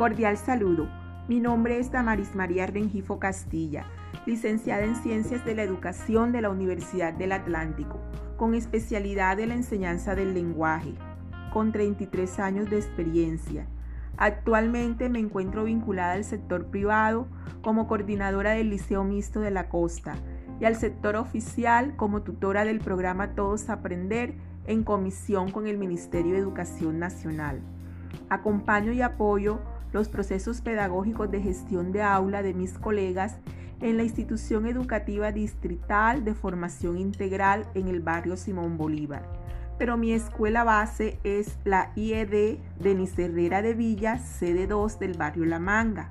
Cordial saludo. Mi nombre es Damaris María Rengifo Castilla, licenciada en Ciencias de la Educación de la Universidad del Atlántico, con especialidad en la enseñanza del lenguaje, con 33 años de experiencia. Actualmente me encuentro vinculada al sector privado como coordinadora del Liceo Mixto de la Costa y al sector oficial como tutora del programa Todos Aprender en comisión con el Ministerio de Educación Nacional. Acompaño y apoyo los procesos pedagógicos de gestión de aula de mis colegas en la institución educativa distrital de formación integral en el barrio Simón Bolívar. Pero mi escuela base es la IED de Herrera de Villa, sede 2 del barrio La Manga.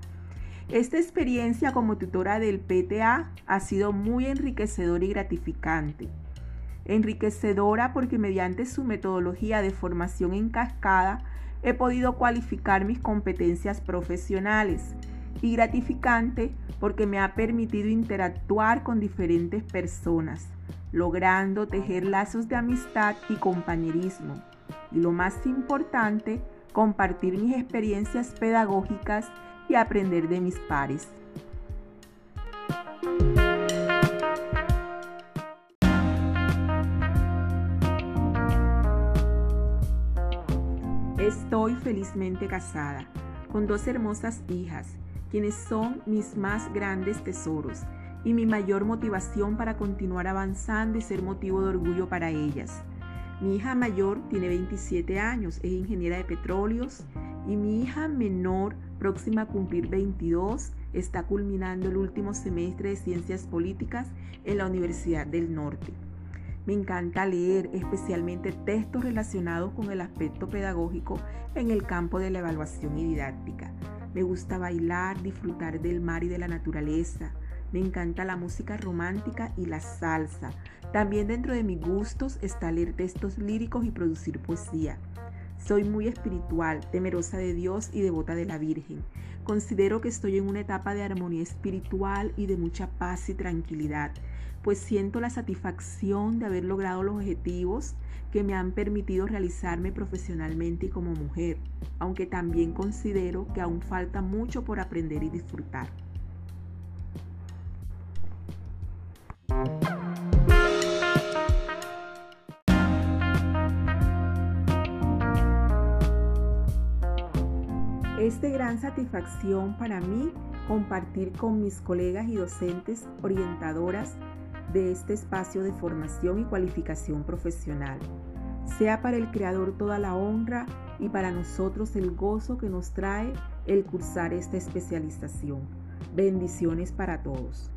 Esta experiencia como tutora del PTA ha sido muy enriquecedora y gratificante. Enriquecedora porque mediante su metodología de formación en cascada he podido cualificar mis competencias profesionales y gratificante porque me ha permitido interactuar con diferentes personas, logrando tejer lazos de amistad y compañerismo. Y lo más importante, compartir mis experiencias pedagógicas y aprender de mis pares. Estoy felizmente casada, con dos hermosas hijas, quienes son mis más grandes tesoros y mi mayor motivación para continuar avanzando y ser motivo de orgullo para ellas. Mi hija mayor tiene 27 años, es ingeniera de petróleos y mi hija menor, próxima a cumplir 22, está culminando el último semestre de ciencias políticas en la Universidad del Norte. Me encanta leer, especialmente textos relacionados con el aspecto pedagógico en el campo de la evaluación y didáctica. Me gusta bailar, disfrutar del mar y de la naturaleza. Me encanta la música romántica y la salsa. También dentro de mis gustos está leer textos líricos y producir poesía. Soy muy espiritual, temerosa de Dios y devota de la Virgen. Considero que estoy en una etapa de armonía espiritual y de mucha paz y tranquilidad pues siento la satisfacción de haber logrado los objetivos que me han permitido realizarme profesionalmente y como mujer, aunque también considero que aún falta mucho por aprender y disfrutar. Es de gran satisfacción para mí compartir con mis colegas y docentes orientadoras de este espacio de formación y cualificación profesional. Sea para el Creador toda la honra y para nosotros el gozo que nos trae el cursar esta especialización. Bendiciones para todos.